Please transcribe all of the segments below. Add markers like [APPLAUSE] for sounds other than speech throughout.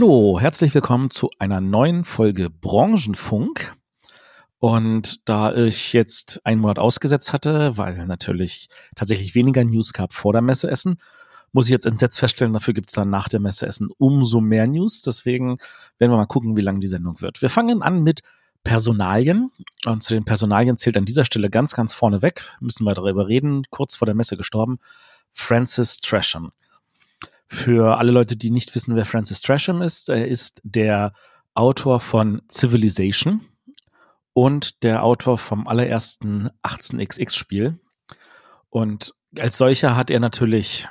Hallo, herzlich willkommen zu einer neuen Folge Branchenfunk. Und da ich jetzt einen Monat ausgesetzt hatte, weil natürlich tatsächlich weniger News gab vor der Messe Essen, muss ich jetzt entsetzt feststellen, dafür gibt es dann nach der Messe Essen umso mehr News. Deswegen werden wir mal gucken, wie lang die Sendung wird. Wir fangen an mit Personalien. Und zu den Personalien zählt an dieser Stelle ganz, ganz vorne weg, müssen wir darüber reden, kurz vor der Messe gestorben, Francis Tresham. Für alle Leute, die nicht wissen, wer Francis Tresham ist, er ist der Autor von Civilization und der Autor vom allerersten 18xx-Spiel. Und als solcher hat er natürlich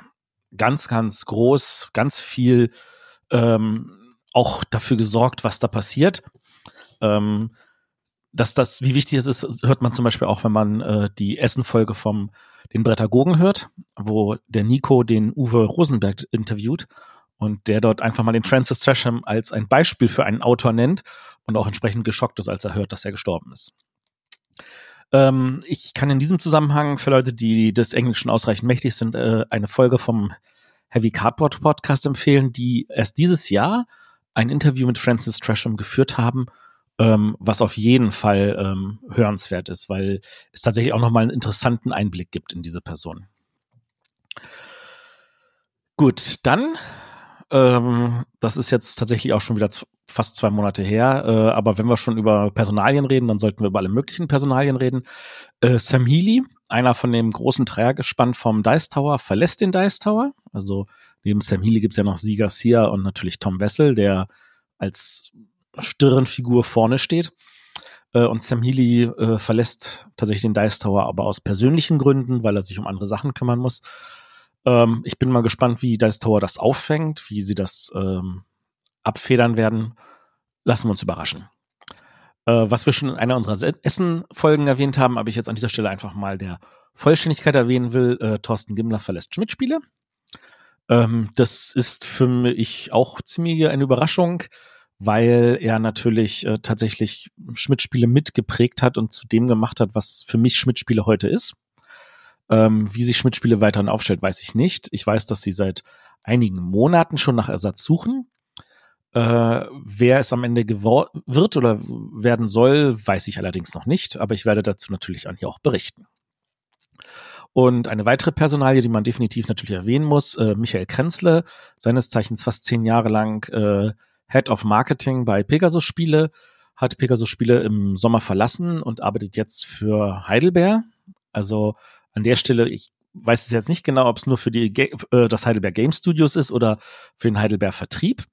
ganz, ganz groß, ganz viel ähm, auch dafür gesorgt, was da passiert. Ähm, dass das, wie wichtig es ist, hört man zum Beispiel auch, wenn man äh, die Essen-Folge vom den Brettagogen hört, wo der Nico den Uwe Rosenberg interviewt und der dort einfach mal den Francis Tresham als ein Beispiel für einen Autor nennt und auch entsprechend geschockt ist, als er hört, dass er gestorben ist. Ähm, ich kann in diesem Zusammenhang für Leute, die des Englischen ausreichend mächtig sind, äh, eine Folge vom Heavy Cardboard Podcast empfehlen, die erst dieses Jahr ein Interview mit Francis Tresham geführt haben ähm, was auf jeden Fall ähm, hörenswert ist, weil es tatsächlich auch nochmal einen interessanten Einblick gibt in diese Person. Gut, dann, ähm, das ist jetzt tatsächlich auch schon wieder fast zwei Monate her, äh, aber wenn wir schon über Personalien reden, dann sollten wir über alle möglichen Personalien reden. Äh, Sam Healy, einer von dem großen Dreiergespann vom Dice Tower, verlässt den Dice Tower. Also neben Sam Healy gibt es ja noch Sie Garcia und natürlich Tom Wessel, der als Stirnfigur vorne steht. Äh, und Sam Healy äh, verlässt tatsächlich den Dice Tower, aber aus persönlichen Gründen, weil er sich um andere Sachen kümmern muss. Ähm, ich bin mal gespannt, wie Dice Tower das auffängt, wie sie das ähm, abfedern werden. Lassen wir uns überraschen. Äh, was wir schon in einer unserer Essen-Folgen erwähnt haben, aber ich jetzt an dieser Stelle einfach mal der Vollständigkeit erwähnen will. Äh, Thorsten Gimmler verlässt Schmidt-Spiele. Ähm, das ist für mich auch ziemlich eine Überraschung weil er natürlich äh, tatsächlich Schmidt-Spiele mitgeprägt hat und zu dem gemacht hat, was für mich Schmidt-Spiele heute ist. Ähm, wie sich Schmidt-Spiele weiterhin aufstellt, weiß ich nicht. Ich weiß, dass sie seit einigen Monaten schon nach Ersatz suchen. Äh, wer es am Ende wird oder werden soll, weiß ich allerdings noch nicht, aber ich werde dazu natürlich hier auch berichten. Und eine weitere Personalie, die man definitiv natürlich erwähnen muss, äh, Michael Krenzle, seines Zeichens fast zehn Jahre lang äh, Head of Marketing bei Pegasus Spiele, hat Pegasus Spiele im Sommer verlassen und arbeitet jetzt für Heidelberg. Also an der Stelle, ich weiß es jetzt nicht genau, ob es nur für die äh, das Heidelberg Game Studios ist oder für den Heidelberg Vertrieb.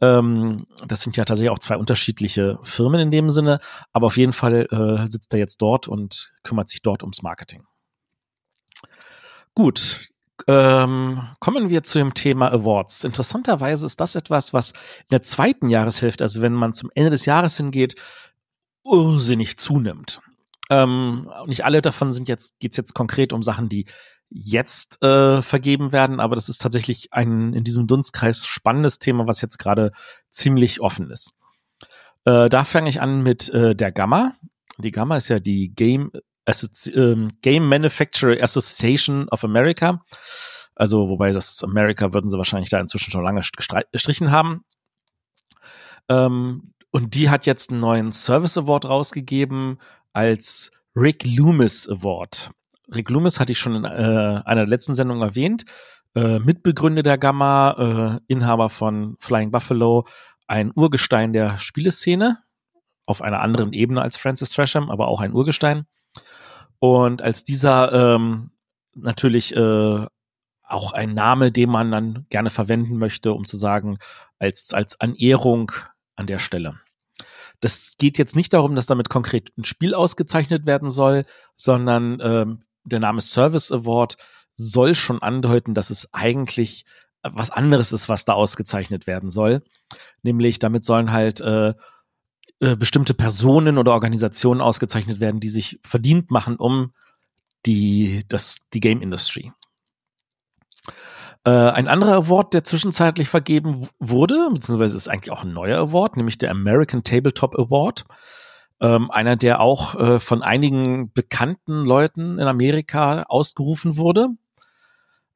Ähm, das sind ja tatsächlich auch zwei unterschiedliche Firmen in dem Sinne, aber auf jeden Fall äh, sitzt er jetzt dort und kümmert sich dort ums Marketing. Gut, ähm, kommen wir zu dem Thema Awards. Interessanterweise ist das etwas, was in der zweiten Jahreshälfte, also wenn man zum Ende des Jahres hingeht, irrsinnig zunimmt. Ähm, nicht alle davon sind jetzt, geht's jetzt konkret um Sachen, die jetzt äh, vergeben werden, aber das ist tatsächlich ein in diesem Dunstkreis spannendes Thema, was jetzt gerade ziemlich offen ist. Äh, da fange ich an mit äh, der Gamma. Die Gamma ist ja die Game Associ ähm, Game Manufacturer Association of America. Also, wobei das America würden sie wahrscheinlich da inzwischen schon lange gestrichen haben. Ähm, und die hat jetzt einen neuen Service Award rausgegeben als Rick Loomis Award. Rick Loomis hatte ich schon in äh, einer der letzten Sendungen erwähnt. Äh, Mitbegründer der Gamma, äh, Inhaber von Flying Buffalo, ein Urgestein der Spieleszene, auf einer anderen Ebene als Francis Tresham, aber auch ein Urgestein. Und als dieser ähm, natürlich äh, auch ein Name, den man dann gerne verwenden möchte, um zu sagen, als, als Anehrung an der Stelle. Das geht jetzt nicht darum, dass damit konkret ein Spiel ausgezeichnet werden soll, sondern ähm, der Name Service Award soll schon andeuten, dass es eigentlich was anderes ist, was da ausgezeichnet werden soll. Nämlich damit sollen halt äh, äh, bestimmte Personen oder Organisationen ausgezeichnet werden, die sich verdient machen um die, das, die Game Industry. Äh, ein anderer Award, der zwischenzeitlich vergeben wurde, beziehungsweise ist eigentlich auch ein neuer Award, nämlich der American Tabletop Award. Ähm, einer, der auch äh, von einigen bekannten Leuten in Amerika ausgerufen wurde.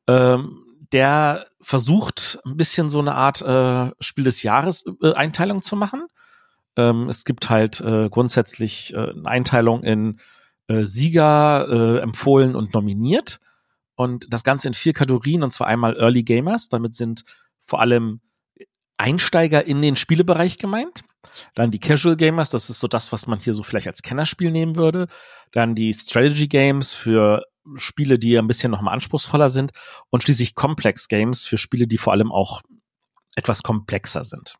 Ähm, der versucht ein bisschen so eine Art äh, Spiel des Jahres äh, Einteilung zu machen. Ähm, es gibt halt äh, grundsätzlich äh, eine Einteilung in äh, Sieger, äh, empfohlen und nominiert. Und das Ganze in vier Kategorien, und zwar einmal Early Gamers, damit sind vor allem Einsteiger in den Spielebereich gemeint. Dann die Casual Gamers, das ist so das, was man hier so vielleicht als Kennerspiel nehmen würde. Dann die Strategy Games für Spiele, die ein bisschen noch mal anspruchsvoller sind. Und schließlich Complex Games für Spiele, die vor allem auch etwas komplexer sind.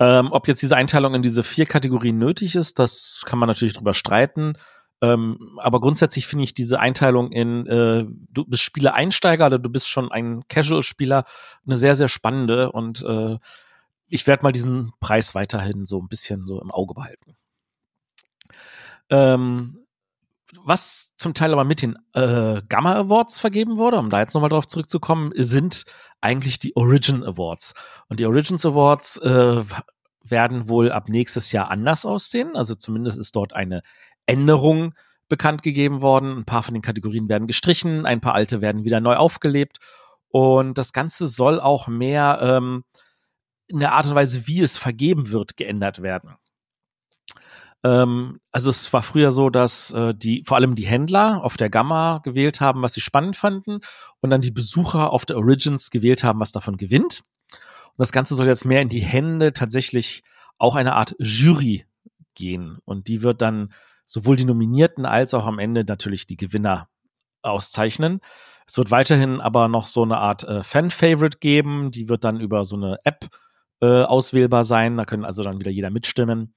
Ähm, ob jetzt diese Einteilung in diese vier Kategorien nötig ist, das kann man natürlich drüber streiten. Ähm, aber grundsätzlich finde ich diese Einteilung in, äh, du bist Spieler-Einsteiger oder du bist schon ein Casual-Spieler eine sehr, sehr spannende und äh, ich werde mal diesen Preis weiterhin so ein bisschen so im Auge behalten. Ähm, was zum Teil aber mit den äh, Gamma Awards vergeben wurde, um da jetzt nochmal drauf zurückzukommen, sind eigentlich die Origin Awards. Und die Origins Awards äh, werden wohl ab nächstes Jahr anders aussehen. Also zumindest ist dort eine Änderung bekannt gegeben worden. Ein paar von den Kategorien werden gestrichen, ein paar alte werden wieder neu aufgelebt. Und das Ganze soll auch mehr ähm, in der Art und Weise, wie es vergeben wird, geändert werden. Ähm, also es war früher so, dass äh, die vor allem die Händler auf der Gamma gewählt haben, was sie spannend fanden, und dann die Besucher auf der Origins gewählt haben, was davon gewinnt. Und das Ganze soll jetzt mehr in die Hände tatsächlich auch eine Art Jury gehen. Und die wird dann sowohl die Nominierten als auch am Ende natürlich die Gewinner auszeichnen. Es wird weiterhin aber noch so eine Art äh, Fan-Favorite geben, die wird dann über so eine App äh, auswählbar sein. Da können also dann wieder jeder mitstimmen.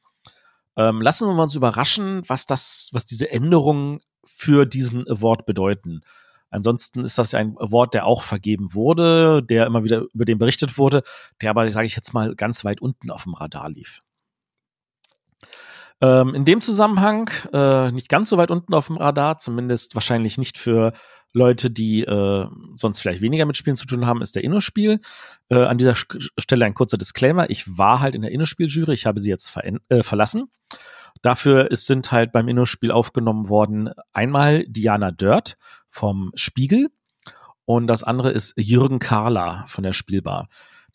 Ähm, lassen wir uns überraschen, was das, was diese Änderungen für diesen Award bedeuten. Ansonsten ist das ja ein Award, der auch vergeben wurde, der immer wieder über den berichtet wurde, der aber, sage ich jetzt mal, ganz weit unten auf dem Radar lief. Ähm, in dem Zusammenhang äh, nicht ganz so weit unten auf dem Radar, zumindest wahrscheinlich nicht für Leute, die äh, sonst vielleicht weniger mit Spielen zu tun haben, ist der Innospiel. Äh, an dieser Stelle ein kurzer Disclaimer. Ich war halt in der Innospiel-Jury, ich habe sie jetzt äh, verlassen. Dafür ist, sind halt beim Innospiel aufgenommen worden einmal Diana Dört vom Spiegel und das andere ist Jürgen Karler von der Spielbar.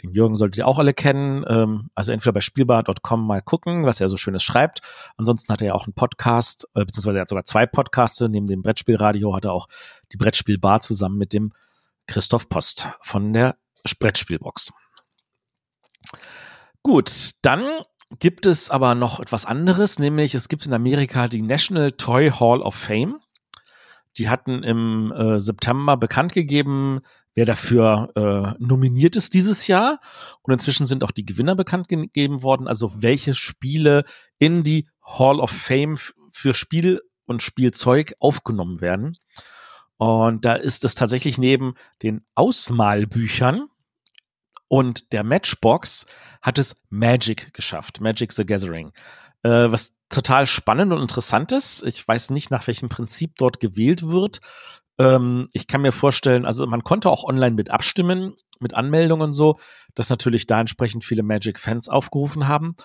Den Jürgen solltet ihr auch alle kennen. Ähm, also entweder bei spielbar.com mal gucken, was er so Schönes schreibt. Ansonsten hat er ja auch einen Podcast, äh, beziehungsweise er hat sogar zwei Podcasts. Neben dem Brettspielradio hat er auch die Brettspielbar zusammen mit dem Christoph Post von der Brettspielbox. Gut, dann gibt es aber noch etwas anderes, nämlich es gibt in Amerika die National Toy Hall of Fame. Die hatten im äh, September bekannt gegeben, wer dafür äh, nominiert ist dieses Jahr. Und inzwischen sind auch die Gewinner bekannt gegeben worden, also welche Spiele in die Hall of Fame für Spiel und Spielzeug aufgenommen werden. Und da ist es tatsächlich neben den Ausmalbüchern und der Matchbox hat es Magic geschafft, Magic the Gathering. Äh, was total spannend und interessant ist. Ich weiß nicht, nach welchem Prinzip dort gewählt wird. Ähm, ich kann mir vorstellen, also man konnte auch online mit abstimmen, mit Anmeldungen und so, dass natürlich da entsprechend viele Magic-Fans aufgerufen haben.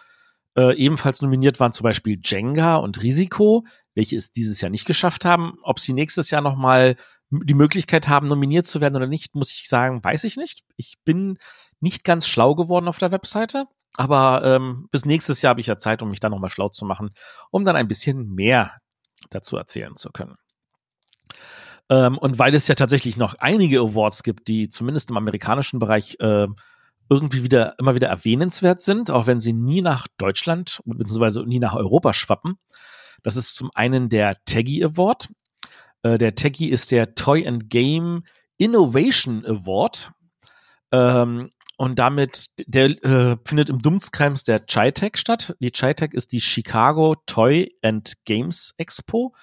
Äh, ebenfalls nominiert waren zum Beispiel Jenga und Risiko, welche es dieses Jahr nicht geschafft haben. Ob sie nächstes Jahr nochmal die Möglichkeit haben, nominiert zu werden oder nicht, muss ich sagen, weiß ich nicht. Ich bin nicht ganz schlau geworden auf der Webseite, aber ähm, bis nächstes Jahr habe ich ja Zeit, um mich da nochmal schlau zu machen, um dann ein bisschen mehr dazu erzählen zu können. Ähm, und weil es ja tatsächlich noch einige Awards gibt, die zumindest im amerikanischen Bereich äh, irgendwie wieder immer wieder erwähnenswert sind, auch wenn sie nie nach Deutschland bzw. nie nach Europa schwappen. Das ist zum einen der Taggy Award. Äh, der Taggy ist der Toy and Game Innovation Award. Ähm, und damit, der äh, findet im Dunstkreis der Chitech statt. Die Chitech ist die Chicago Toy and Games Expo.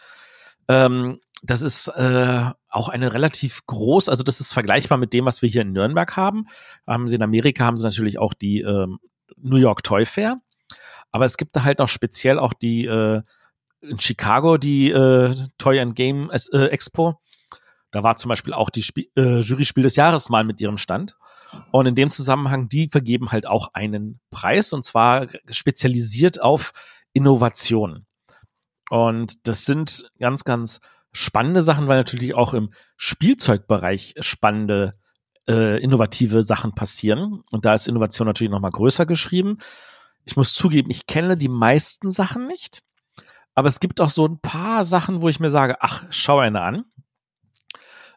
Ähm, das ist äh, auch eine relativ groß, also das ist vergleichbar mit dem, was wir hier in Nürnberg haben. Haben sie in Amerika haben sie natürlich auch die ähm, New York Toy Fair, aber es gibt da halt noch speziell auch die äh, in Chicago die äh, Toy and Game äh, Expo. Da war zum Beispiel auch die äh, Jury Spiel des Jahres mal mit ihrem Stand. Und in dem Zusammenhang, die vergeben halt auch einen Preis und zwar spezialisiert auf Innovation. Und das sind ganz, ganz spannende Sachen, weil natürlich auch im Spielzeugbereich spannende äh, innovative Sachen passieren. Und da ist Innovation natürlich noch mal größer geschrieben. Ich muss zugeben, ich kenne die meisten Sachen nicht. Aber es gibt auch so ein paar Sachen, wo ich mir sage, ach, schau eine an.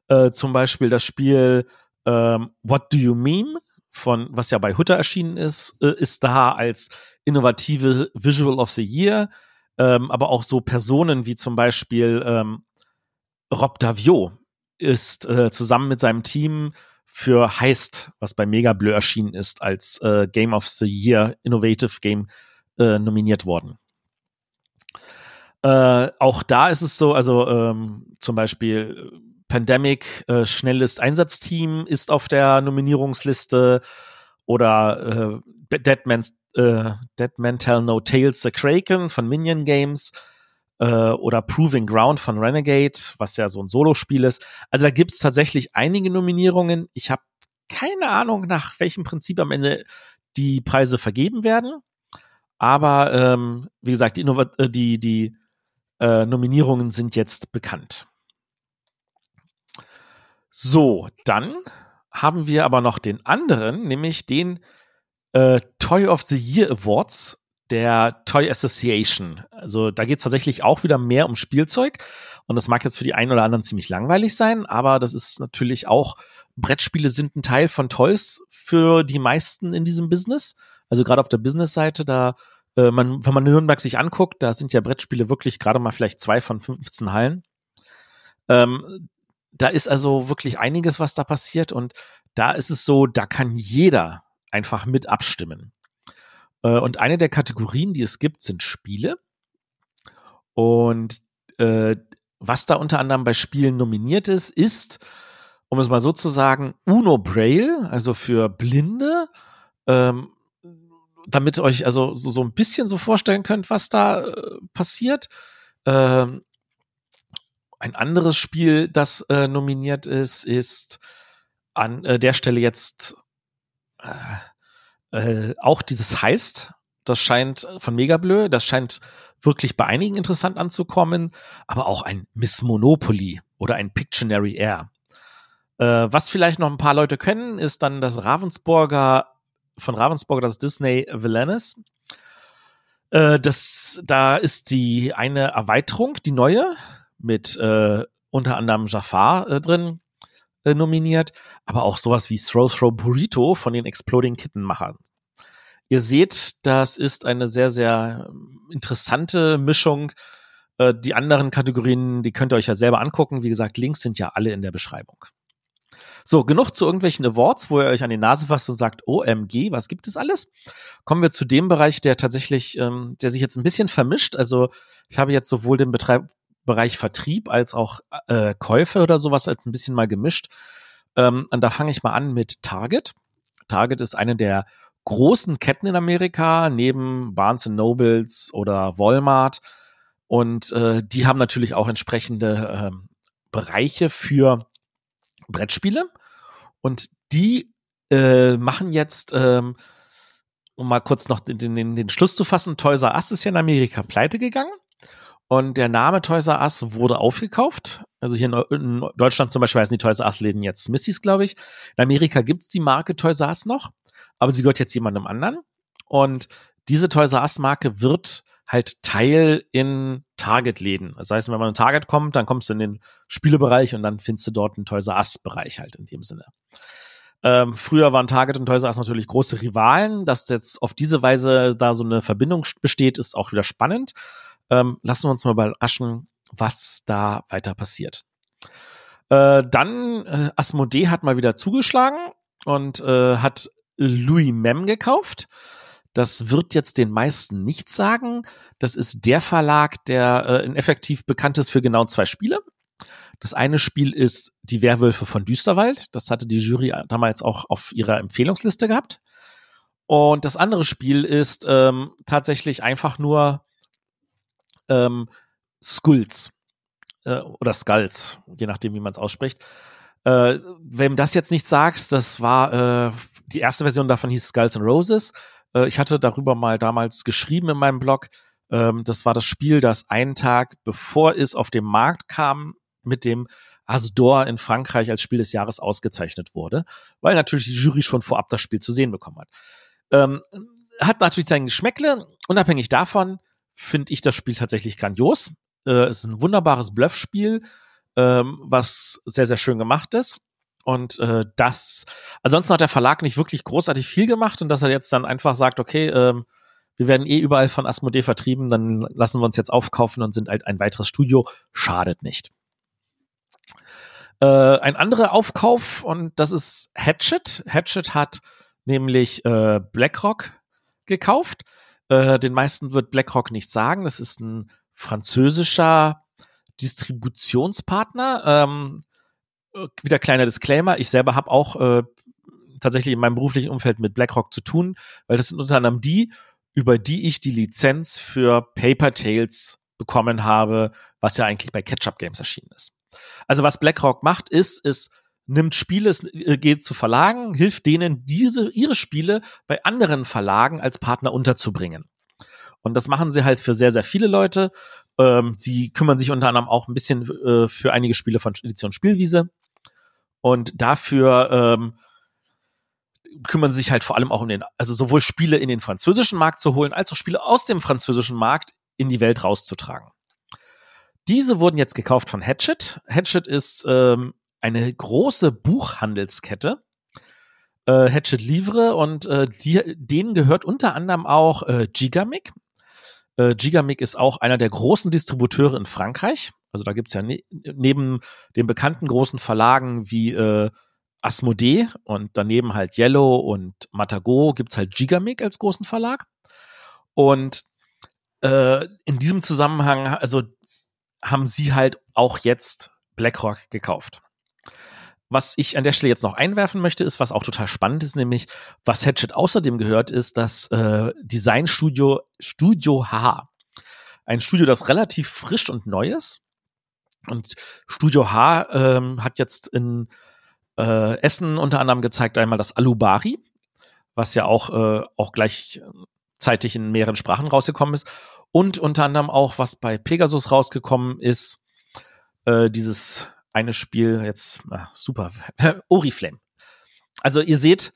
Äh, zum Beispiel das Spiel ähm, What Do You Mean? von, was ja bei Hutter erschienen ist, äh, ist da als innovative Visual of the Year. Ähm, aber auch so Personen wie zum Beispiel ähm, Rob Davio ist äh, zusammen mit seinem Team für Heist, was bei Mega Bleu erschienen ist, als äh, Game of the Year Innovative Game äh, nominiert worden. Äh, auch da ist es so, also ähm, zum Beispiel Pandemic, äh, schnelles Einsatzteam ist auf der Nominierungsliste oder äh, äh, Dead Man Tell No Tales The Kraken von Minion Games äh, oder Proving Ground von Renegade, was ja so ein Solospiel ist. Also da gibt es tatsächlich einige Nominierungen. Ich habe keine Ahnung, nach welchem Prinzip am Ende die Preise vergeben werden. Aber ähm, wie gesagt, die, Innova äh, die, die äh, Nominierungen sind jetzt bekannt. So, dann haben wir aber noch den anderen, nämlich den äh, Toy of the Year Awards der Toy Association. Also da geht es tatsächlich auch wieder mehr um Spielzeug. Und das mag jetzt für die einen oder anderen ziemlich langweilig sein, aber das ist natürlich auch, Brettspiele sind ein Teil von Toys für die meisten in diesem Business. Also gerade auf der Business-Seite, da, äh, man, wenn man Nürnberg sich anguckt, da sind ja Brettspiele wirklich gerade mal vielleicht zwei von 15 Hallen. Ähm, da ist also wirklich einiges, was da passiert. Und da ist es so, da kann jeder einfach mit abstimmen. Äh, und eine der Kategorien, die es gibt, sind Spiele. Und äh, was da unter anderem bei Spielen nominiert ist, ist, um es mal so zu sagen, Uno Braille, also für Blinde. Ähm, damit ihr euch also so, so, ein bisschen so vorstellen könnt, was da äh, passiert. Ähm, ein anderes Spiel, das äh, nominiert ist, ist an äh, der Stelle jetzt äh, auch dieses heißt. Das scheint von Megablö, das scheint wirklich bei einigen interessant anzukommen, aber auch ein Miss Monopoly oder ein Pictionary Air. Äh, was vielleicht noch ein paar Leute kennen, ist dann das Ravensburger, von Ravensburger das Disney Villainous. Äh, das, da ist die eine Erweiterung, die neue, mit äh, unter anderem Jafar äh, drin äh, nominiert, aber auch sowas wie Throw Throw Burrito von den Exploding Kitten Machern. Ihr seht, das ist eine sehr, sehr ähm, interessante Mischung. Äh, die anderen Kategorien, die könnt ihr euch ja selber angucken. Wie gesagt, Links sind ja alle in der Beschreibung. So, genug zu irgendwelchen Awards, wo ihr euch an die Nase fasst und sagt, OMG, was gibt es alles? Kommen wir zu dem Bereich, der tatsächlich, ähm, der sich jetzt ein bisschen vermischt. Also ich habe jetzt sowohl den Betreib Bereich Vertrieb als auch äh, Käufe oder sowas als ein bisschen mal gemischt. Ähm, und da fange ich mal an mit Target. Target ist eine der großen Ketten in Amerika, neben Barnes Nobles oder Walmart. Und äh, die haben natürlich auch entsprechende äh, Bereiche für Brettspiele. Und die äh, machen jetzt, ähm, um mal kurz noch den, den, den Schluss zu fassen, Toys R Us ist ja in Amerika pleite gegangen. Und der Name Toys R Us wurde aufgekauft. Also hier in, Deutschland zum Beispiel heißen die Toys R Us Läden jetzt Missys, glaube ich. In Amerika gibt's die Marke Toys R Us noch, aber sie gehört jetzt jemandem anderen. Und diese Toys R Us Marke wird halt Teil in Target-Läden. Das heißt, wenn man in Target kommt, dann kommst du in den Spielebereich und dann findest du dort einen Toys R Us-Bereich halt in dem Sinne. Ähm, früher waren Target und Toys R Us natürlich große Rivalen. Dass jetzt auf diese Weise da so eine Verbindung besteht, ist auch wieder spannend. Ähm, lassen wir uns mal überraschen, was da weiter passiert. Äh, dann äh, Asmodee hat mal wieder zugeschlagen und äh, hat Louis Mem gekauft. Das wird jetzt den meisten nichts sagen. Das ist der Verlag, der äh, effektiv bekannt ist für genau zwei Spiele. Das eine Spiel ist Die Werwölfe von Düsterwald. Das hatte die Jury damals auch auf ihrer Empfehlungsliste gehabt. Und das andere Spiel ist ähm, tatsächlich einfach nur ähm, Skulls äh, oder Skulls, je nachdem, wie man es ausspricht. Äh, wem das jetzt nicht sagt, das war äh, die erste Version davon hieß Skulls and Roses. Äh, ich hatte darüber mal damals geschrieben in meinem Blog. Ähm, das war das Spiel, das einen Tag bevor es auf den Markt kam, mit dem Asdor in Frankreich als Spiel des Jahres ausgezeichnet wurde, weil natürlich die Jury schon vorab das Spiel zu sehen bekommen hat. Ähm, hat natürlich sein Geschmäckle. Unabhängig davon finde ich das Spiel tatsächlich grandios. Äh, es ist ein wunderbares Bluffspiel, ähm, was sehr, sehr schön gemacht ist. Und äh, das, ansonsten hat der Verlag nicht wirklich großartig viel gemacht und dass er jetzt dann einfach sagt, okay, ähm, wir werden eh überall von Asmodee vertrieben, dann lassen wir uns jetzt aufkaufen und sind halt ein weiteres Studio, schadet nicht. Äh, ein anderer Aufkauf und das ist Hatchet. Hatchet hat nämlich äh, BlackRock gekauft. Äh, den meisten wird BlackRock nicht sagen. Das ist ein französischer Distributionspartner. Ähm, äh, wieder kleiner Disclaimer. Ich selber habe auch äh, tatsächlich in meinem beruflichen Umfeld mit BlackRock zu tun, weil das sind unter anderem die, über die ich die Lizenz für Paper Tales bekommen habe, was ja eigentlich bei Ketchup Games erschienen ist. Also was BlackRock macht, ist, es nimmt Spiele, äh, geht zu Verlagen, hilft denen, diese, ihre Spiele bei anderen Verlagen als Partner unterzubringen. Und das machen sie halt für sehr, sehr viele Leute. Ähm, sie kümmern sich unter anderem auch ein bisschen äh, für einige Spiele von Edition Spielwiese. Und dafür ähm, kümmern sie sich halt vor allem auch um den, also sowohl Spiele in den französischen Markt zu holen, als auch Spiele aus dem französischen Markt in die Welt rauszutragen. Diese wurden jetzt gekauft von Hatchet. Hatchet ist ähm, eine große Buchhandelskette. Äh, Hatchet Livre und äh, die, denen gehört unter anderem auch äh, Gigamic. Äh, Gigamic ist auch einer der großen Distributeure in Frankreich. Also da gibt's ja ne neben den bekannten großen Verlagen wie äh, Asmodee und daneben halt Yellow und Matago gibt's halt Gigamic als großen Verlag. Und äh, in diesem Zusammenhang, also haben sie halt auch jetzt BlackRock gekauft. Was ich an der Stelle jetzt noch einwerfen möchte, ist, was auch total spannend ist, nämlich was Hatchet außerdem gehört, ist das äh, Designstudio Studio H. Ein Studio, das relativ frisch und neu ist. Und Studio H ähm, hat jetzt in äh, Essen unter anderem gezeigt einmal das Alubari, was ja auch, äh, auch gleichzeitig in mehreren Sprachen rausgekommen ist. Und unter anderem auch, was bei Pegasus rausgekommen ist, äh, dieses eine Spiel, jetzt ach, super, [LAUGHS] Oriflame. Also ihr seht,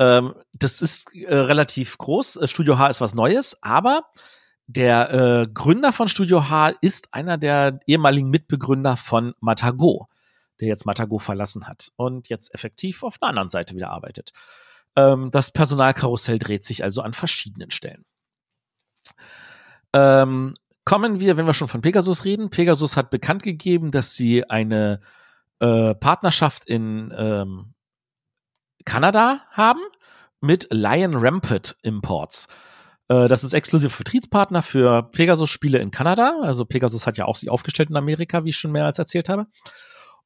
ähm, das ist äh, relativ groß. Äh, Studio H ist was Neues, aber der äh, Gründer von Studio H ist einer der ehemaligen Mitbegründer von Matago, der jetzt Matago verlassen hat und jetzt effektiv auf einer anderen Seite wieder arbeitet. Ähm, das Personalkarussell dreht sich also an verschiedenen Stellen. Ähm, kommen wir, wenn wir schon von Pegasus reden. Pegasus hat bekannt gegeben, dass sie eine äh, Partnerschaft in ähm, Kanada haben mit Lion Rampant Imports. Äh, das ist exklusiver Vertriebspartner für Pegasus-Spiele in Kanada. Also Pegasus hat ja auch sich aufgestellt in Amerika, wie ich schon mehr als erzählt habe.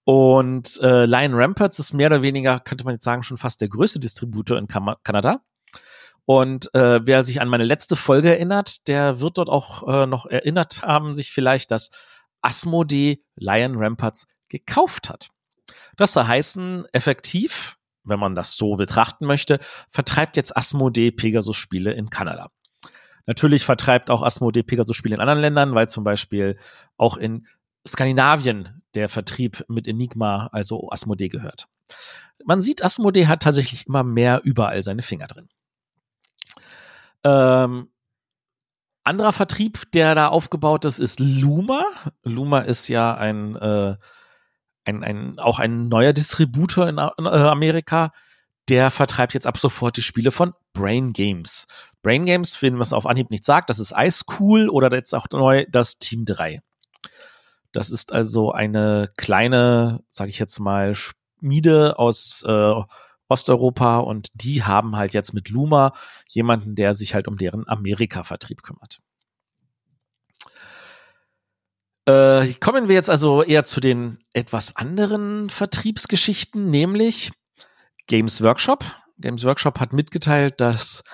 Und äh, Lion Ramparts ist mehr oder weniger, könnte man jetzt sagen, schon fast der größte Distributor in Kam Kanada. Und äh, wer sich an meine letzte Folge erinnert, der wird dort auch äh, noch erinnert haben, sich vielleicht, dass Asmodee Lion Ramparts gekauft hat. Das soll heißen, effektiv, wenn man das so betrachten möchte, vertreibt jetzt Asmodee Pegasus-Spiele in Kanada. Natürlich vertreibt auch Asmodee Pegasus-Spiele in anderen Ländern, weil zum Beispiel auch in Skandinavien der Vertrieb mit Enigma, also Asmodee, gehört. Man sieht, Asmodee hat tatsächlich immer mehr überall seine Finger drin. Ähm, anderer Vertrieb, der da aufgebaut ist, ist Luma. Luma ist ja ein, äh, ein, ein auch ein neuer Distributor in, in äh, Amerika. Der vertreibt jetzt ab sofort die Spiele von Brain Games. Brain Games, wenn man es auf Anhieb nicht sagt, das ist Ice Cool oder jetzt auch neu das Team 3. Das ist also eine kleine, sage ich jetzt mal, Schmiede aus äh, Osteuropa und die haben halt jetzt mit Luma jemanden, der sich halt um deren Amerika-Vertrieb kümmert. Äh, kommen wir jetzt also eher zu den etwas anderen Vertriebsgeschichten, nämlich Games Workshop. Games Workshop hat mitgeteilt, dass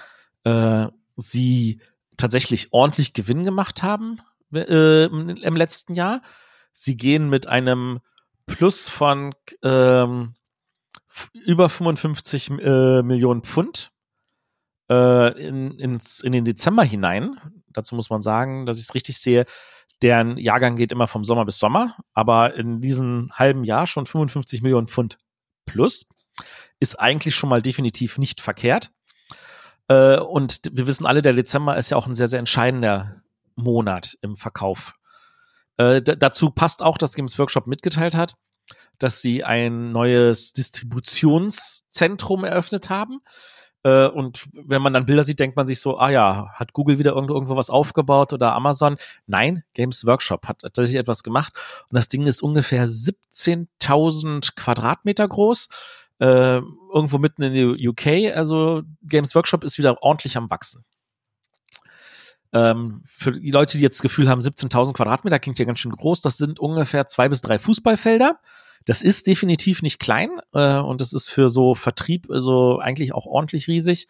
äh, sie tatsächlich ordentlich Gewinn gemacht haben äh, im letzten Jahr. Sie gehen mit einem Plus von ähm, über 55 äh, Millionen Pfund äh, in, ins, in den Dezember hinein. Dazu muss man sagen, dass ich es richtig sehe. Deren Jahrgang geht immer vom Sommer bis Sommer, aber in diesem halben Jahr schon 55 Millionen Pfund plus. Ist eigentlich schon mal definitiv nicht verkehrt. Äh, und wir wissen alle, der Dezember ist ja auch ein sehr, sehr entscheidender Monat im Verkauf. Äh, dazu passt auch, dass Games Workshop mitgeteilt hat, dass sie ein neues Distributionszentrum eröffnet haben. Äh, und wenn man dann Bilder sieht, denkt man sich so, ah ja, hat Google wieder irgendwo, irgendwo was aufgebaut oder Amazon? Nein, Games Workshop hat tatsächlich etwas gemacht. Und das Ding ist ungefähr 17.000 Quadratmeter groß. Äh, irgendwo mitten in der UK. Also Games Workshop ist wieder ordentlich am Wachsen. Ähm, für die Leute, die jetzt das Gefühl haben, 17.000 Quadratmeter klingt ja ganz schön groß, das sind ungefähr zwei bis drei Fußballfelder. Das ist definitiv nicht klein äh, und das ist für so Vertrieb also eigentlich auch ordentlich riesig.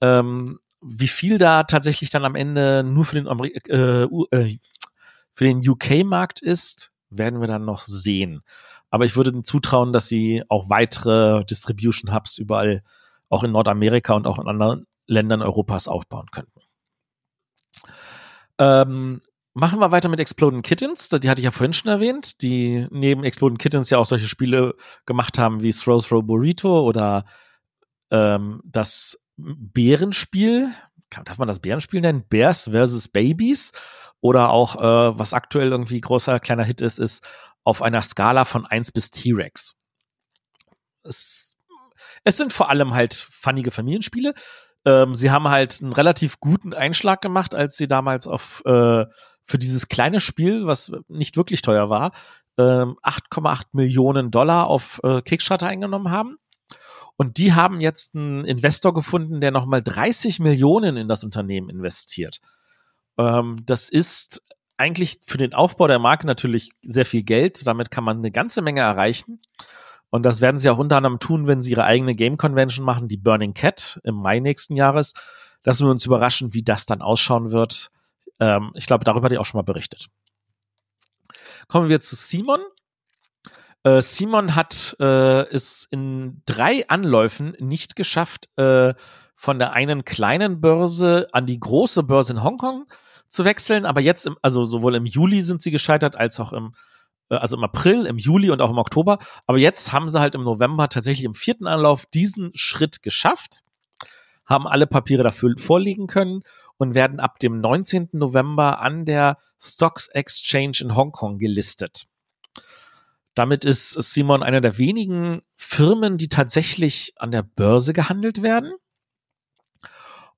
Ähm, wie viel da tatsächlich dann am Ende nur für den, äh, äh, für den UK-Markt ist, werden wir dann noch sehen. Aber ich würde zutrauen, dass sie auch weitere Distribution Hubs überall, auch in Nordamerika und auch in anderen Ländern Europas aufbauen könnten. Ähm, machen wir weiter mit Exploding Kittens. Die hatte ich ja vorhin schon erwähnt, die neben Exploding Kittens ja auch solche Spiele gemacht haben wie Throw Throw Burrito oder ähm, das Bärenspiel. Darf man das Bärenspiel nennen? Bears vs. Babies. Oder auch, äh, was aktuell irgendwie großer, kleiner Hit ist, ist auf einer Skala von 1 bis T-Rex. Es, es sind vor allem halt funnige Familienspiele. Ähm, sie haben halt einen relativ guten Einschlag gemacht, als sie damals auf äh, für dieses kleine Spiel, was nicht wirklich teuer war, ähm, 8,8 Millionen Dollar auf äh, Kickstarter eingenommen haben. Und die haben jetzt einen Investor gefunden, der nochmal 30 Millionen in das Unternehmen investiert. Ähm, das ist eigentlich für den Aufbau der Marke natürlich sehr viel Geld. Damit kann man eine ganze Menge erreichen. Und das werden sie auch unter anderem tun, wenn sie ihre eigene Game Convention machen, die Burning Cat im Mai nächsten Jahres. Lassen wir uns überraschen, wie das dann ausschauen wird. Ähm, ich glaube, darüber hatte ich auch schon mal berichtet. Kommen wir zu Simon. Äh, Simon hat äh, es in drei Anläufen nicht geschafft, äh, von der einen kleinen Börse an die große Börse in Hongkong zu wechseln. Aber jetzt, im, also sowohl im Juli sind sie gescheitert, als auch im äh, also im April, im Juli und auch im Oktober. Aber jetzt haben sie halt im November tatsächlich im vierten Anlauf diesen Schritt geschafft, haben alle Papiere dafür vorlegen können und werden ab dem 19. November an der Stocks Exchange in Hongkong gelistet. Damit ist Simon einer der wenigen Firmen, die tatsächlich an der Börse gehandelt werden.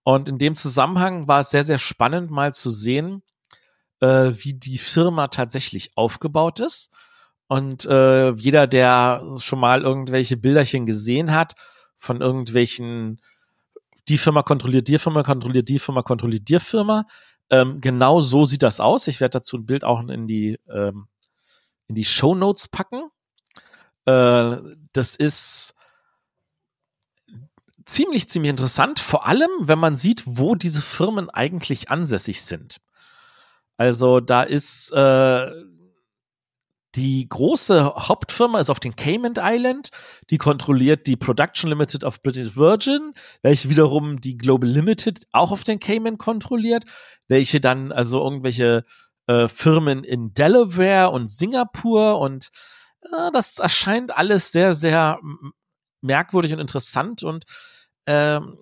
Und in dem Zusammenhang war es sehr, sehr spannend mal zu sehen, äh, wie die Firma tatsächlich aufgebaut ist. Und äh, jeder, der schon mal irgendwelche Bilderchen gesehen hat von irgendwelchen, die Firma kontrolliert die Firma, kontrolliert die Firma, kontrolliert die Firma, ähm, genau so sieht das aus. Ich werde dazu ein Bild auch in die, ähm, in die Show Notes packen. Äh, das ist ziemlich, ziemlich interessant, vor allem, wenn man sieht, wo diese Firmen eigentlich ansässig sind. Also da ist äh, die große Hauptfirma ist auf den Cayman Island, die kontrolliert die Production Limited of British Virgin, welche wiederum die Global Limited auch auf den Cayman kontrolliert, welche dann also irgendwelche äh, Firmen in Delaware und Singapur und äh, das erscheint alles sehr, sehr merkwürdig und interessant und ähm,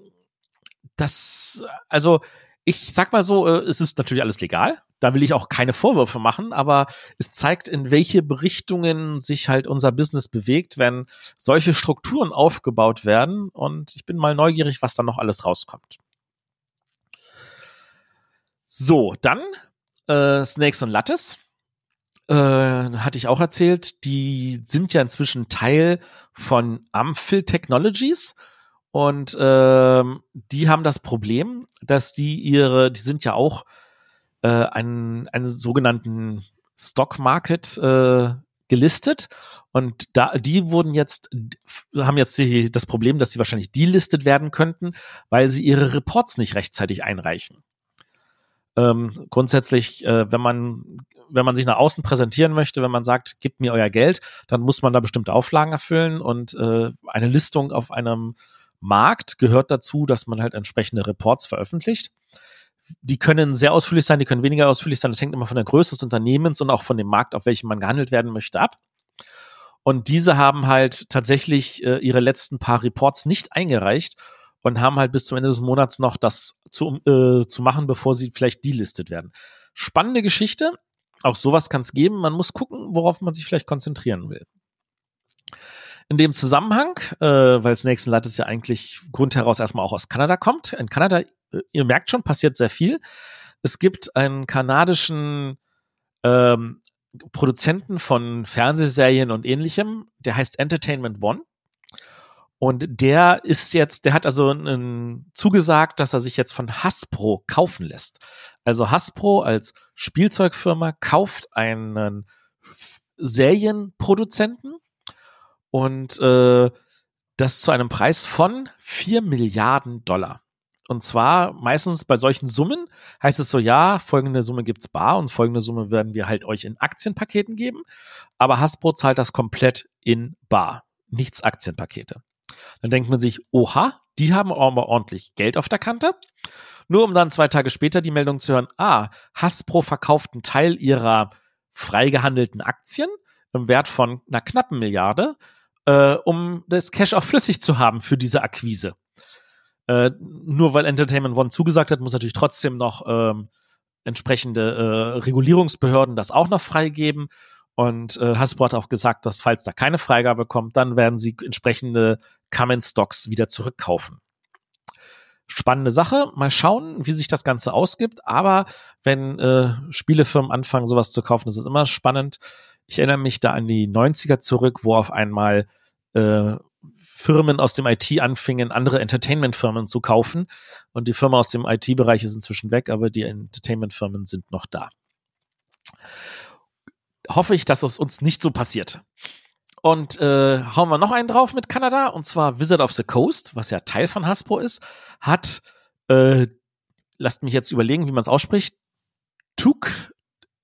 das, also ich sag mal so, äh, es ist natürlich alles legal. Da will ich auch keine Vorwürfe machen, aber es zeigt, in welche Richtungen sich halt unser Business bewegt, wenn solche Strukturen aufgebaut werden. Und ich bin mal neugierig, was da noch alles rauskommt. So, dann äh, Snakes und Lattes. Äh, hatte ich auch erzählt, die sind ja inzwischen Teil von Amphil Technologies und ähm, die haben das Problem, dass die ihre, die sind ja auch äh, einen, einen sogenannten Stock Market äh, gelistet. Und da, die wurden jetzt, haben jetzt die, das Problem, dass sie wahrscheinlich delistet werden könnten, weil sie ihre Reports nicht rechtzeitig einreichen. Ähm, grundsätzlich, äh, wenn man, wenn man sich nach außen präsentieren möchte, wenn man sagt, gebt mir euer Geld, dann muss man da bestimmte Auflagen erfüllen und äh, eine Listung auf einem Markt gehört dazu, dass man halt entsprechende Reports veröffentlicht. Die können sehr ausführlich sein, die können weniger ausführlich sein. Das hängt immer von der Größe des Unternehmens und auch von dem Markt, auf welchem man gehandelt werden möchte, ab. Und diese haben halt tatsächlich äh, ihre letzten paar Reports nicht eingereicht und haben halt bis zum Ende des Monats noch das zu, äh, zu machen, bevor sie vielleicht delistet werden. Spannende Geschichte. Auch sowas kann es geben. Man muss gucken, worauf man sich vielleicht konzentrieren will. In dem Zusammenhang, äh, weil Snakes Light ist ja eigentlich Grund heraus erstmal auch aus Kanada kommt. In Kanada, ihr merkt schon, passiert sehr viel. Es gibt einen kanadischen ähm, Produzenten von Fernsehserien und ähnlichem, der heißt Entertainment One. Und der ist jetzt, der hat also n, zugesagt, dass er sich jetzt von Hasbro kaufen lässt. Also Hasbro als Spielzeugfirma kauft einen Serienproduzenten und äh, das zu einem Preis von 4 Milliarden Dollar. Und zwar meistens bei solchen Summen heißt es so, ja, folgende Summe gibt's bar und folgende Summe werden wir halt euch in Aktienpaketen geben. Aber Hasbro zahlt das komplett in bar. Nichts Aktienpakete. Dann denkt man sich, oha, die haben aber ordentlich Geld auf der Kante. Nur um dann zwei Tage später die Meldung zu hören, ah, Hasbro verkauft einen Teil ihrer freigehandelten Aktien im Wert von einer knappen Milliarde, äh, um das Cash auch flüssig zu haben für diese Akquise. Äh, nur weil Entertainment One zugesagt hat, muss natürlich trotzdem noch ähm, entsprechende äh, Regulierungsbehörden das auch noch freigeben. Und äh, Hasbro hat auch gesagt, dass falls da keine Freigabe kommt, dann werden sie entsprechende Common Stocks wieder zurückkaufen. Spannende Sache. Mal schauen, wie sich das Ganze ausgibt. Aber wenn äh, Spielefirmen anfangen, sowas zu kaufen, das ist immer spannend. Ich erinnere mich da an die 90er zurück, wo auf einmal äh, Firmen aus dem IT anfingen, andere Entertainment-Firmen zu kaufen. Und die Firma aus dem IT-Bereich ist inzwischen weg, aber die Entertainment-Firmen sind noch da. Hoffe ich, dass es uns nicht so passiert. Und äh, hauen wir noch einen drauf mit Kanada, und zwar Wizard of the Coast, was ja Teil von Hasbro ist, hat, äh, lasst mich jetzt überlegen, wie man es ausspricht, TUC,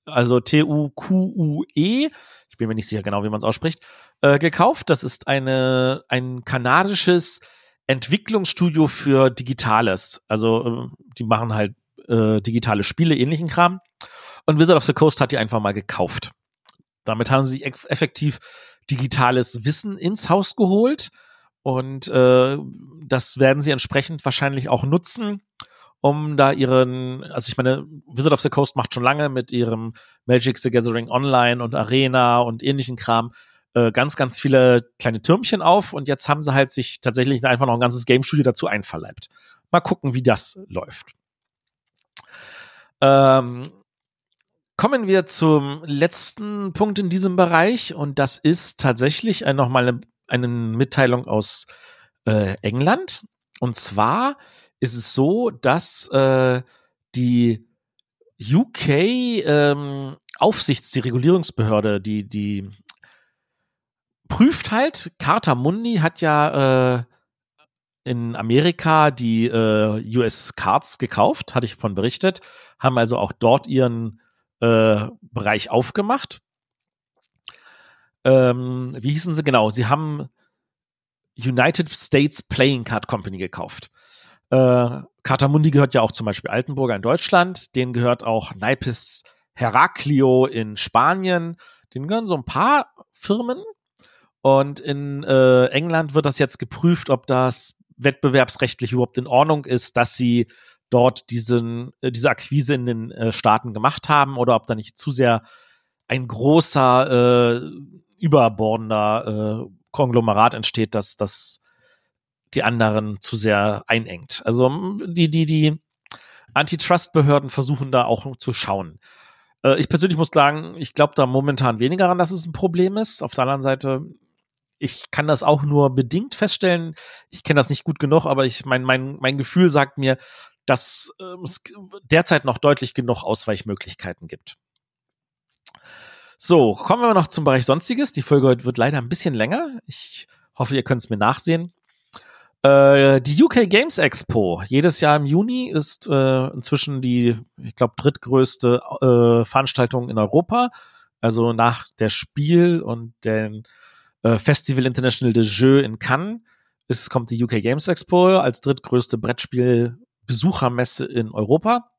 also T-U-Q-U-E, ich bin mir nicht sicher genau, wie man es ausspricht, äh, gekauft. Das ist eine, ein kanadisches Entwicklungsstudio für Digitales. Also äh, die machen halt äh, digitale Spiele, ähnlichen Kram. Und Wizard of the Coast hat die einfach mal gekauft. Damit haben sie sich effektiv digitales Wissen ins Haus geholt. Und äh, das werden sie entsprechend wahrscheinlich auch nutzen, um da ihren, also ich meine, Wizard of the Coast macht schon lange mit ihrem Magic the Gathering Online und Arena und ähnlichen Kram äh, ganz, ganz viele kleine Türmchen auf und jetzt haben sie halt sich tatsächlich einfach noch ein ganzes Game Studio dazu einverleibt. Mal gucken, wie das läuft. Ähm, kommen wir zum letzten Punkt in diesem Bereich und das ist tatsächlich ein, nochmal eine, eine Mitteilung aus äh, England. Und zwar ist es so, dass äh, die UK ähm, Aufsichts, die Regulierungsbehörde, die, die prüft halt, Carta Mundi hat ja äh, in Amerika die äh, US Cards gekauft, hatte ich von berichtet, haben also auch dort ihren äh, Bereich aufgemacht. Ähm, wie hießen sie genau? Sie haben United States Playing Card Company gekauft. Äh, Mundi gehört ja auch zum Beispiel Altenburger in Deutschland, denen gehört auch Naipes Heraclio in Spanien, denen gehören so ein paar Firmen, und in äh, England wird das jetzt geprüft, ob das wettbewerbsrechtlich überhaupt in Ordnung ist, dass sie dort diesen, äh, diese Akquise in den äh, Staaten gemacht haben oder ob da nicht zu sehr ein großer, äh, überbordender äh, Konglomerat entsteht, dass das die anderen zu sehr einengt. Also die, die, die Antitrust-Behörden versuchen da auch zu schauen. Äh, ich persönlich muss sagen, ich glaube da momentan weniger an, dass es ein Problem ist. Auf der anderen Seite ich kann das auch nur bedingt feststellen. Ich kenne das nicht gut genug, aber ich mein, mein, mein Gefühl sagt mir, dass äh, es derzeit noch deutlich genug Ausweichmöglichkeiten gibt. So, kommen wir noch zum Bereich Sonstiges. Die Folge heute wird leider ein bisschen länger. Ich hoffe, ihr könnt es mir nachsehen. Äh, die UK Games Expo, jedes Jahr im Juni, ist äh, inzwischen die, ich glaube, drittgrößte äh, Veranstaltung in Europa. Also nach der Spiel und den äh, Festival International de Jeux in Cannes. Es kommt die UK Games Expo als drittgrößte Brettspiel- Besuchermesse in Europa.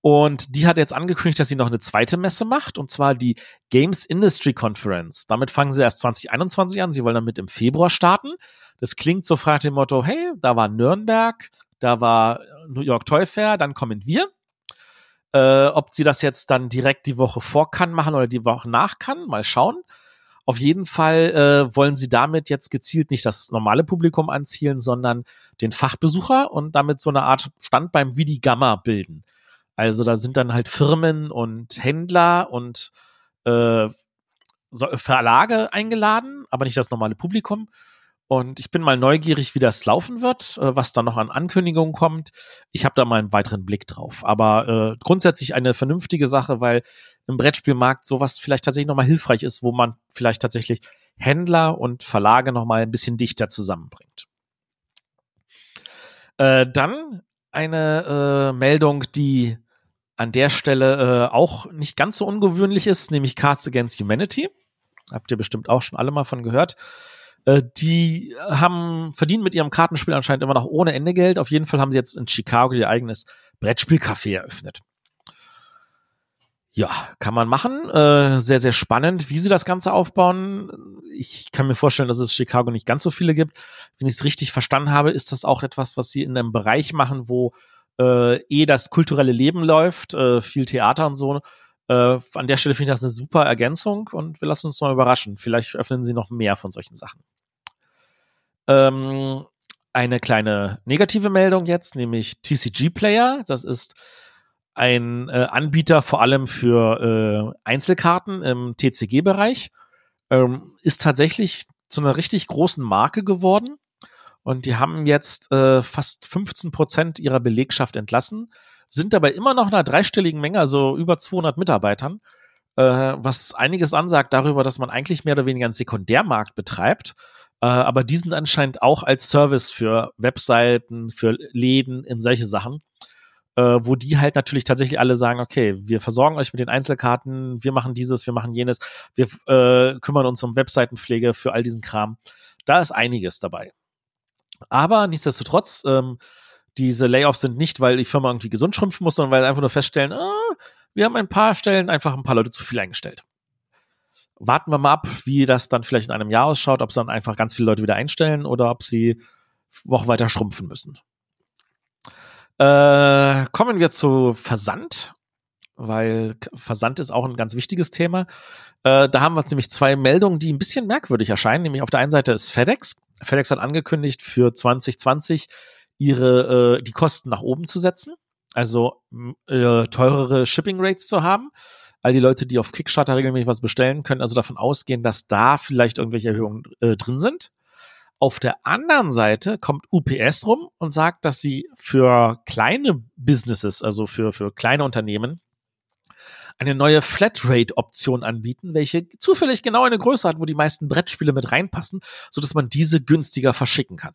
Und die hat jetzt angekündigt, dass sie noch eine zweite Messe macht, und zwar die Games Industry Conference. Damit fangen sie erst 2021 an. Sie wollen damit im Februar starten. Das klingt so frei dem Motto, hey, da war Nürnberg, da war New York Toy Fair, dann kommen wir. Äh, ob sie das jetzt dann direkt die Woche vor kann machen oder die Woche nach kann, mal schauen. Auf jeden Fall äh, wollen sie damit jetzt gezielt nicht das normale Publikum anzielen, sondern den Fachbesucher und damit so eine Art Standbein wie die Gamma bilden. Also da sind dann halt Firmen und Händler und äh, Verlage eingeladen, aber nicht das normale Publikum. Und ich bin mal neugierig, wie das laufen wird, äh, was da noch an Ankündigungen kommt. Ich habe da mal einen weiteren Blick drauf. Aber äh, grundsätzlich eine vernünftige Sache, weil im Brettspielmarkt sowas vielleicht tatsächlich nochmal hilfreich ist, wo man vielleicht tatsächlich Händler und Verlage nochmal ein bisschen dichter zusammenbringt. Äh, dann eine äh, Meldung, die an der Stelle äh, auch nicht ganz so ungewöhnlich ist, nämlich Cards Against Humanity. Habt ihr bestimmt auch schon alle mal von gehört. Äh, die haben verdienen mit ihrem Kartenspiel anscheinend immer noch ohne Ende Geld. Auf jeden Fall haben sie jetzt in Chicago ihr eigenes Brettspielcafé eröffnet. Ja, kann man machen. Äh, sehr, sehr spannend, wie sie das Ganze aufbauen. Ich kann mir vorstellen, dass es Chicago nicht ganz so viele gibt. Wenn ich es richtig verstanden habe, ist das auch etwas, was sie in einem Bereich machen, wo äh, eh das kulturelle Leben läuft, äh, viel Theater und so. Äh, an der Stelle finde ich das eine super Ergänzung und wir lassen uns mal überraschen. Vielleicht öffnen sie noch mehr von solchen Sachen. Ähm, eine kleine negative Meldung jetzt, nämlich TCG Player. Das ist ein äh, Anbieter vor allem für äh, Einzelkarten im TCG-Bereich. Ähm, ist tatsächlich zu einer richtig großen Marke geworden. Und die haben jetzt äh, fast 15 Prozent ihrer Belegschaft entlassen sind dabei immer noch einer dreistelligen Menge, also über 200 Mitarbeitern, äh, was einiges ansagt darüber, dass man eigentlich mehr oder weniger einen Sekundärmarkt betreibt. Äh, aber die sind anscheinend auch als Service für Webseiten, für Läden in solche Sachen, äh, wo die halt natürlich tatsächlich alle sagen, okay, wir versorgen euch mit den Einzelkarten, wir machen dieses, wir machen jenes, wir äh, kümmern uns um Webseitenpflege für all diesen Kram. Da ist einiges dabei. Aber nichtsdestotrotz, ähm, diese Layoffs sind nicht, weil die Firma irgendwie gesund schrumpfen muss, sondern weil einfach nur feststellen, ah, wir haben ein paar Stellen einfach ein paar Leute zu viel eingestellt. Warten wir mal ab, wie das dann vielleicht in einem Jahr ausschaut, ob sie dann einfach ganz viele Leute wieder einstellen oder ob sie Woche weiter schrumpfen müssen. Äh, kommen wir zu Versand, weil Versand ist auch ein ganz wichtiges Thema. Äh, da haben wir nämlich zwei Meldungen, die ein bisschen merkwürdig erscheinen. Nämlich auf der einen Seite ist FedEx. FedEx hat angekündigt, für 2020 ihre äh, die Kosten nach oben zu setzen, also äh, teurere Shipping Rates zu haben. All die Leute, die auf Kickstarter regelmäßig was bestellen, können also davon ausgehen, dass da vielleicht irgendwelche Erhöhungen äh, drin sind. Auf der anderen Seite kommt UPS rum und sagt, dass sie für kleine Businesses, also für, für kleine Unternehmen, eine neue Flatrate-Option anbieten, welche zufällig genau eine Größe hat, wo die meisten Brettspiele mit reinpassen, sodass man diese günstiger verschicken kann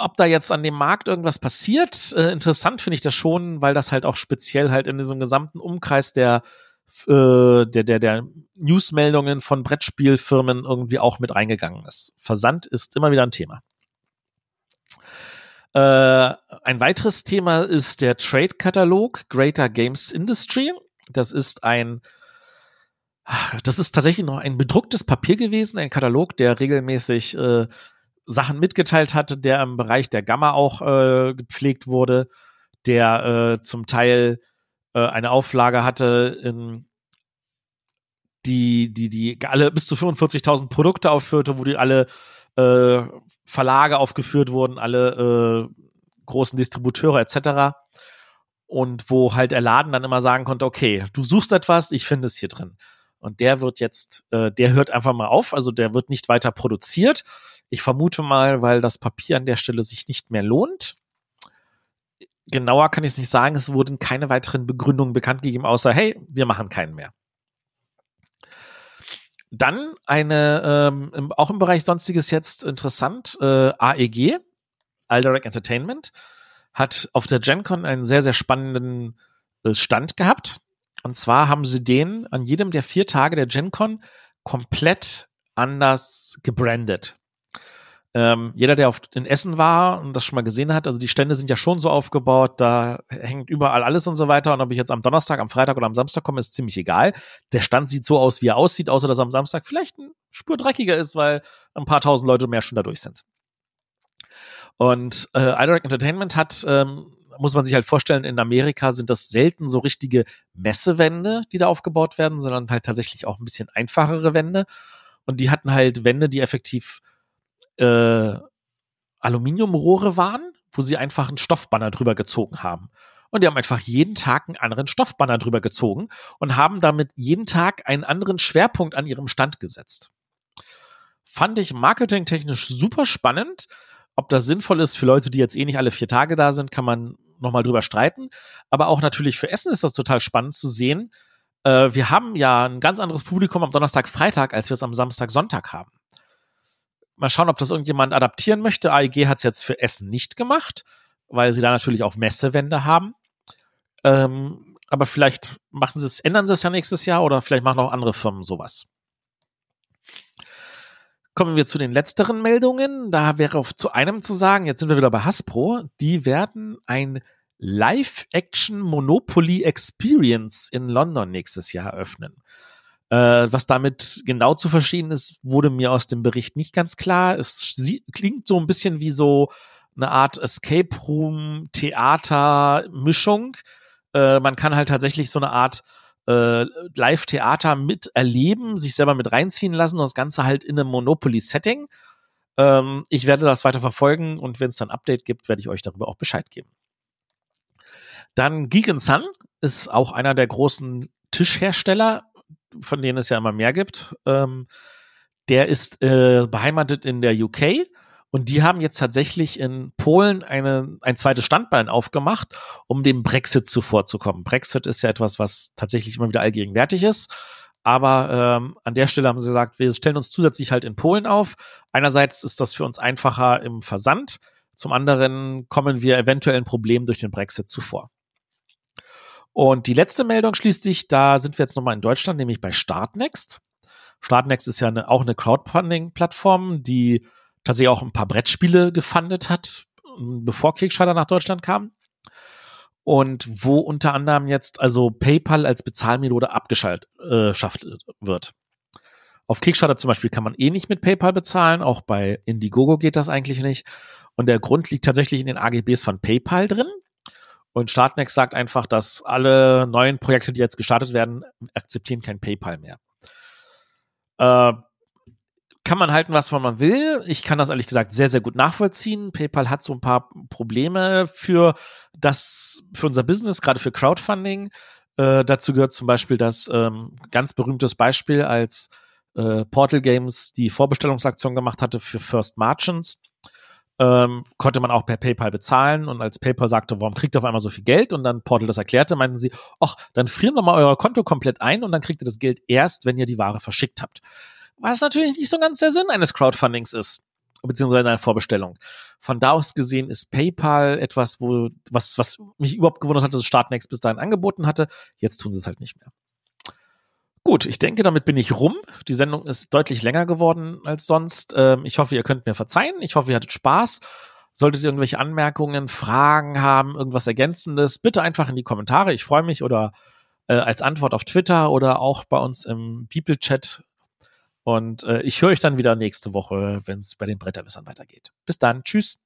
ob da jetzt an dem Markt irgendwas passiert. Äh, interessant finde ich das schon, weil das halt auch speziell halt in diesem gesamten Umkreis der äh, der, der, der Newsmeldungen von Brettspielfirmen irgendwie auch mit reingegangen ist. Versand ist immer wieder ein Thema. Äh, ein weiteres Thema ist der Trade-Katalog Greater Games Industry. Das ist ein das ist tatsächlich noch ein bedrucktes Papier gewesen, ein Katalog, der regelmäßig äh, Sachen mitgeteilt hatte, der im Bereich der Gamma auch äh, gepflegt wurde, der äh, zum Teil äh, eine Auflage hatte, in die, die, die alle bis zu 45.000 Produkte aufführte, wo die alle äh, Verlage aufgeführt wurden, alle äh, großen Distributeure etc. Und wo halt der Laden dann immer sagen konnte, okay, du suchst etwas, ich finde es hier drin. Und der wird jetzt, äh, der hört einfach mal auf, also der wird nicht weiter produziert, ich vermute mal, weil das Papier an der Stelle sich nicht mehr lohnt. Genauer kann ich es nicht sagen. Es wurden keine weiteren Begründungen bekannt gegeben, außer, hey, wir machen keinen mehr. Dann eine, ähm, auch im Bereich Sonstiges jetzt interessant, äh, AEG, Alderac Entertainment, hat auf der GenCon einen sehr, sehr spannenden äh, Stand gehabt. Und zwar haben sie den an jedem der vier Tage der GenCon komplett anders gebrandet. Ähm, jeder, der auf, in Essen war und das schon mal gesehen hat, also die Stände sind ja schon so aufgebaut, da hängt überall alles und so weiter. Und ob ich jetzt am Donnerstag, am Freitag oder am Samstag komme, ist ziemlich egal. Der Stand sieht so aus, wie er aussieht, außer dass er am Samstag vielleicht ein Spur dreckiger ist, weil ein paar tausend Leute mehr schon da durch sind. Und äh, iDirect Entertainment hat, ähm, muss man sich halt vorstellen, in Amerika sind das selten so richtige Messewände, die da aufgebaut werden, sondern halt tatsächlich auch ein bisschen einfachere Wände. Und die hatten halt Wände, die effektiv äh, Aluminiumrohre waren, wo sie einfach einen Stoffbanner drüber gezogen haben. Und die haben einfach jeden Tag einen anderen Stoffbanner drüber gezogen und haben damit jeden Tag einen anderen Schwerpunkt an ihrem Stand gesetzt. Fand ich marketingtechnisch super spannend. Ob das sinnvoll ist für Leute, die jetzt eh nicht alle vier Tage da sind, kann man nochmal drüber streiten. Aber auch natürlich für Essen ist das total spannend zu sehen. Äh, wir haben ja ein ganz anderes Publikum am Donnerstag, Freitag, als wir es am Samstag, Sonntag haben. Mal schauen, ob das irgendjemand adaptieren möchte. AEG hat es jetzt für Essen nicht gemacht, weil sie da natürlich auch Messewände haben. Ähm, aber vielleicht machen sie es, ändern sie es ja nächstes Jahr oder vielleicht machen auch andere Firmen sowas. Kommen wir zu den letzteren Meldungen. Da wäre auf, zu einem zu sagen, jetzt sind wir wieder bei Hasbro. Die werden ein Live-Action Monopoly Experience in London nächstes Jahr eröffnen. Äh, was damit genau zu verstehen ist, wurde mir aus dem Bericht nicht ganz klar. Es klingt so ein bisschen wie so eine Art Escape Room Theater Mischung. Äh, man kann halt tatsächlich so eine Art äh, Live-Theater miterleben, sich selber mit reinziehen lassen und das Ganze halt in einem Monopoly-Setting. Ähm, ich werde das weiter verfolgen und wenn es dann Update gibt, werde ich euch darüber auch Bescheid geben. Dann Geek Sun ist auch einer der großen Tischhersteller von denen es ja immer mehr gibt, ähm, der ist äh, beheimatet in der UK und die haben jetzt tatsächlich in Polen eine, ein zweites Standbein aufgemacht, um dem Brexit zuvorzukommen. Brexit ist ja etwas, was tatsächlich immer wieder allgegenwärtig ist. Aber ähm, an der Stelle haben sie gesagt, wir stellen uns zusätzlich halt in Polen auf. Einerseits ist das für uns einfacher im Versand. Zum anderen kommen wir eventuell ein Problem durch den Brexit zuvor. Und die letzte Meldung schließt sich, da sind wir jetzt nochmal in Deutschland, nämlich bei Startnext. Startnext ist ja eine, auch eine Crowdfunding-Plattform, die tatsächlich auch ein paar Brettspiele gefundet hat, bevor Kickstarter nach Deutschland kam. Und wo unter anderem jetzt also PayPal als Bezahlmethode abgeschaltet äh, wird. Auf Kickstarter zum Beispiel kann man eh nicht mit PayPal bezahlen, auch bei Indiegogo geht das eigentlich nicht. Und der Grund liegt tatsächlich in den AGBs von PayPal drin. Und Startnext sagt einfach, dass alle neuen Projekte, die jetzt gestartet werden, akzeptieren kein PayPal mehr. Äh, kann man halten, was man will. Ich kann das ehrlich gesagt sehr, sehr gut nachvollziehen. PayPal hat so ein paar Probleme für das, für unser Business, gerade für Crowdfunding. Äh, dazu gehört zum Beispiel das ähm, ganz berühmtes Beispiel, als äh, Portal Games die Vorbestellungsaktion gemacht hatte für First Marchants ähm, konnte man auch per PayPal bezahlen. Und als PayPal sagte, warum kriegt ihr auf einmal so viel Geld? Und dann Portal das erklärte, meinten sie, ach, dann frieren wir mal euer Konto komplett ein und dann kriegt ihr das Geld erst, wenn ihr die Ware verschickt habt. Was natürlich nicht so ganz der Sinn eines Crowdfundings ist, beziehungsweise einer Vorbestellung. Von da aus gesehen ist PayPal etwas, wo, was, was mich überhaupt gewundert hat, dass Startnext bis dahin angeboten hatte. Jetzt tun sie es halt nicht mehr. Gut, ich denke, damit bin ich rum. Die Sendung ist deutlich länger geworden als sonst. Ähm, ich hoffe, ihr könnt mir verzeihen. Ich hoffe, ihr hattet Spaß. Solltet ihr irgendwelche Anmerkungen, Fragen haben, irgendwas Ergänzendes, bitte einfach in die Kommentare. Ich freue mich oder äh, als Antwort auf Twitter oder auch bei uns im People-Chat. Und äh, ich höre euch dann wieder nächste Woche, wenn es bei den Brettermessern weitergeht. Bis dann. Tschüss.